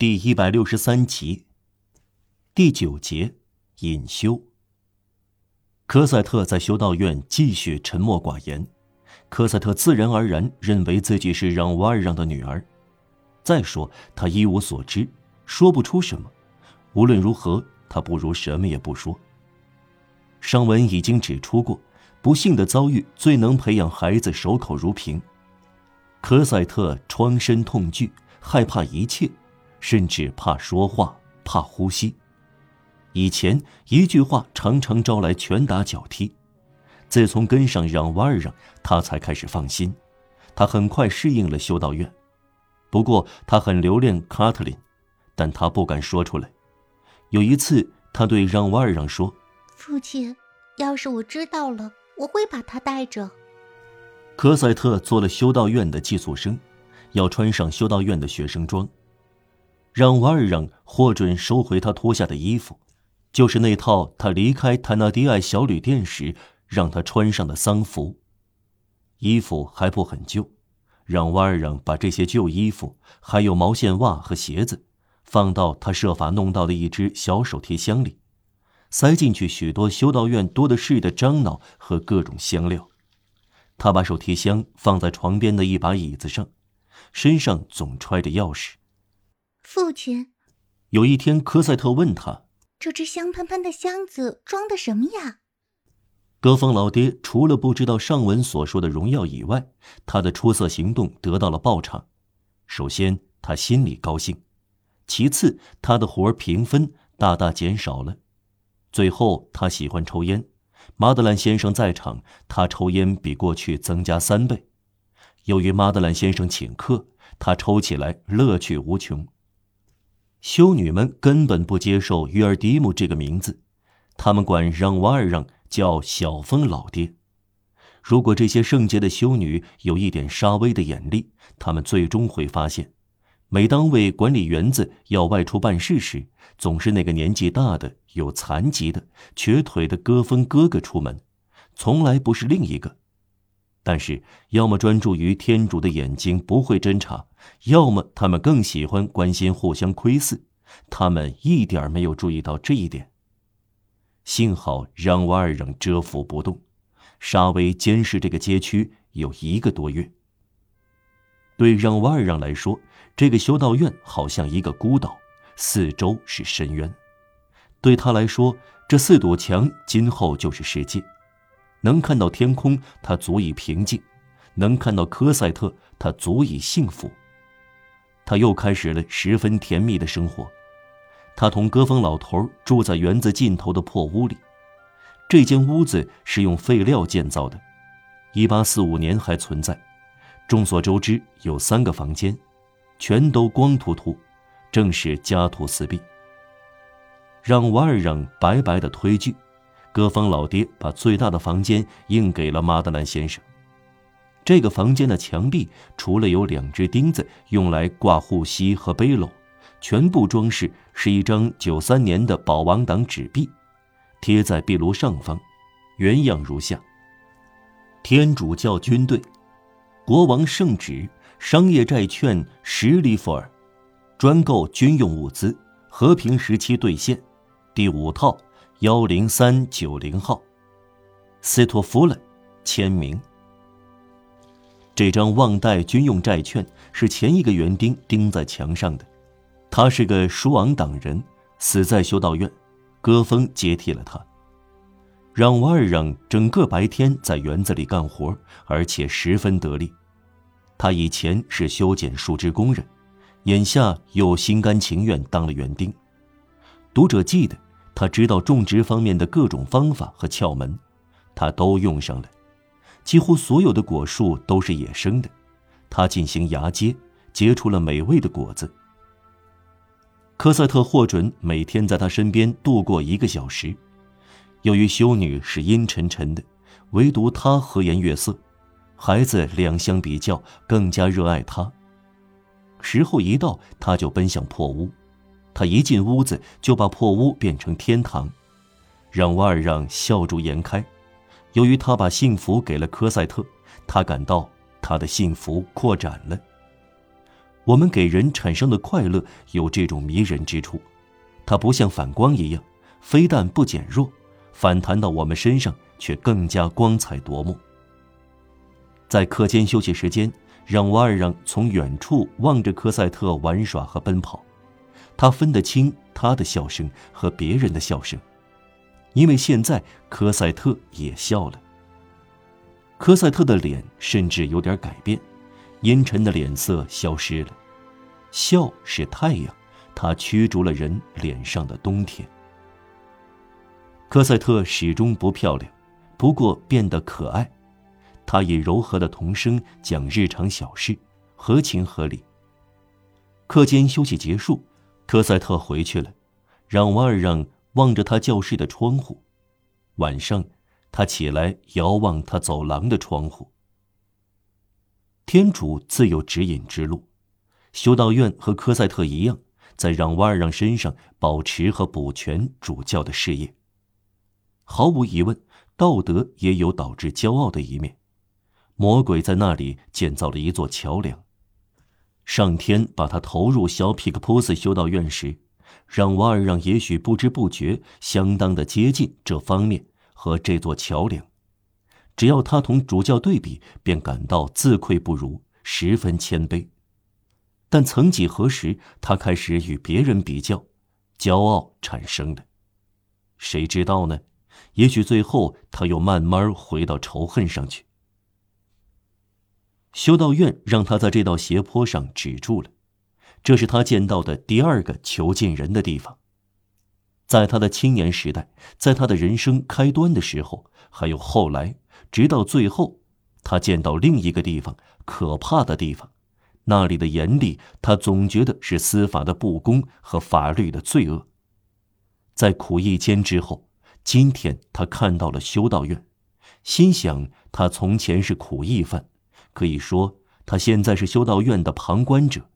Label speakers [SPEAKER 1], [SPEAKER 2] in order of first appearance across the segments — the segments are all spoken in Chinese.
[SPEAKER 1] 第一百六十三集，第九节，隐修。科赛特在修道院继续沉默寡言。科赛特自然而然认为自己是让瓦尔让的女儿。再说，他一无所知，说不出什么。无论如何，他不如什么也不说。上文已经指出过，不幸的遭遇最能培养孩子守口如瓶。科赛特疮身痛惧，害怕一切。甚至怕说话，怕呼吸。以前一句话常常招来拳打脚踢，自从跟上让瓦尔让，他才开始放心。他很快适应了修道院，不过他很留恋卡特琳，但他不敢说出来。有一次，他对让瓦尔让说：“
[SPEAKER 2] 父亲，要是我知道了，我会把他带着。”
[SPEAKER 1] 科赛特做了修道院的寄宿生，要穿上修道院的学生装。让瓦尔让获准收回他脱下的衣服，就是那套他离开坦纳迪埃小旅店时让他穿上的丧服。衣服还不很旧，让瓦尔让把这些旧衣服，还有毛线袜和鞋子，放到他设法弄到的一只小手提箱里，塞进去许多修道院多的是的樟脑和各种香料。他把手提箱放在床边的一把椅子上，身上总揣着钥匙。
[SPEAKER 2] 父亲，
[SPEAKER 1] 有一天，科赛特问他：“
[SPEAKER 2] 这只香喷喷的箱子装的什么呀？”
[SPEAKER 1] 德峰老爹除了不知道上文所说的荣耀以外，他的出色行动得到了报偿。首先，他心里高兴；其次，他的活儿评分大大减少了；最后，他喜欢抽烟。马德兰先生在场，他抽烟比过去增加三倍。由于马德兰先生请客，他抽起来乐趣无穷。修女们根本不接受约尔迪姆这个名字，他们管让瓦尔让叫小峰老爹。如果这些圣洁的修女有一点沙威的眼力，他们最终会发现，每当为管理园子要外出办事时，总是那个年纪大的、有残疾的、瘸腿的戈峰哥哥出门，从来不是另一个。但是，要么专注于天主的眼睛不会侦查，要么他们更喜欢关心互相窥视。他们一点没有注意到这一点。幸好让瓦尔让蛰伏不动，沙威监视这个街区有一个多月。对让瓦尔让来说，这个修道院好像一个孤岛，四周是深渊。对他来说，这四堵墙今后就是世界。能看到天空，他足以平静；能看到科赛特，他足以幸福。他又开始了十分甜蜜的生活。他同戈峰老头住在园子尽头的破屋里。这间屋子是用废料建造的，1845年还存在。众所周知，有三个房间，全都光秃秃，正是家徒四壁。让瓦尔让白白的推拒。戈峰老爹把最大的房间硬给了马德兰先生。这个房间的墙壁除了有两只钉子用来挂护膝和背篓，全部装饰是一张九三年的保王党纸币，贴在壁炉上方，原样如下：天主教军队，国王圣旨，商业债券十里弗尔，专购军用物资，和平时期兑现，第五套。幺零三九零号，斯托夫勒签名。这张旺代军用债券是前一个园丁钉在墙上的。他是个舒昂党人，死在修道院。戈峰接替了他。让瓦尔让整个白天在园子里干活，而且十分得力。他以前是修剪树枝工人，眼下又心甘情愿当了园丁。读者记得。他知道种植方面的各种方法和窍门，他都用上了。几乎所有的果树都是野生的，他进行芽接，结出了美味的果子。科赛特获准每天在他身边度过一个小时。由于修女是阴沉沉的，唯独他和颜悦色，孩子两相比较更加热爱他。时候一到，他就奔向破屋。他一进屋子，就把破屋变成天堂，让瓦尔让笑逐颜开。由于他把幸福给了科赛特，他感到他的幸福扩展了。我们给人产生的快乐有这种迷人之处，它不像反光一样，非但不减弱，反弹到我们身上却更加光彩夺目。在课间休息时间，让瓦尔让从远处望着科赛特玩耍和奔跑，他分得清他的笑声和别人的笑声，因为现在科赛特也笑了。科赛特的脸甚至有点改变。阴沉的脸色消失了，笑是太阳，它驱逐了人脸上的冬天。科赛特始终不漂亮，不过变得可爱。他以柔和的童声讲日常小事，合情合理。课间休息结束，科赛特回去了，让瓦尔让望着他教室的窗户。晚上，他起来遥望他走廊的窗户。天主自有指引之路，修道院和科赛特一样，在让瓦尔让身上保持和补全主教的事业。毫无疑问，道德也有导致骄傲的一面。魔鬼在那里建造了一座桥梁。上天把他投入小皮克普斯修道院时，让瓦尔让也许不知不觉相当的接近这方面和这座桥梁。只要他同主教对比，便感到自愧不如，十分谦卑。但曾几何时，他开始与别人比较，骄傲产生的。谁知道呢？也许最后他又慢慢回到仇恨上去。修道院让他在这道斜坡上止住了，这是他见到的第二个囚禁人的地方。在他的青年时代，在他的人生开端的时候，还有后来。直到最后，他见到另一个地方，可怕的地方，那里的严厉，他总觉得是司法的不公和法律的罪恶。在苦役间之后，今天他看到了修道院，心想他从前是苦役犯，可以说他现在是修道院的旁观者。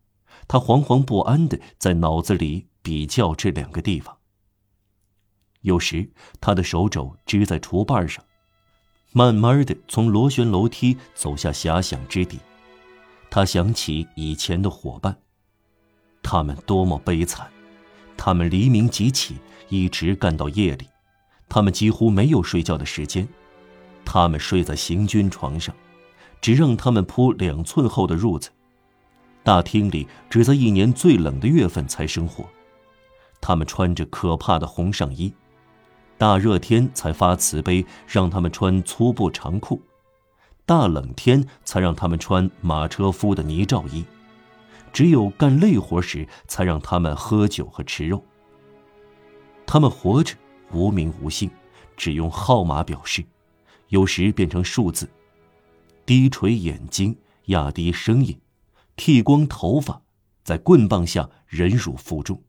[SPEAKER 1] 他惶惶不安的在脑子里比较这两个地方。有时他的手肘支在厨板上。慢慢的从螺旋楼梯走下遐想之地，他想起以前的伙伴，他们多么悲惨，他们黎明即起，一直干到夜里，他们几乎没有睡觉的时间，他们睡在行军床上，只让他们铺两寸厚的褥子，大厅里只在一年最冷的月份才生火，他们穿着可怕的红上衣。大热天才发慈悲，让他们穿粗布长裤；大冷天才让他们穿马车夫的泥罩衣。只有干累活时，才让他们喝酒和吃肉。他们活着无名无姓，只用号码表示，有时变成数字。低垂眼睛，压低声音，剃光头发，在棍棒下忍辱负重。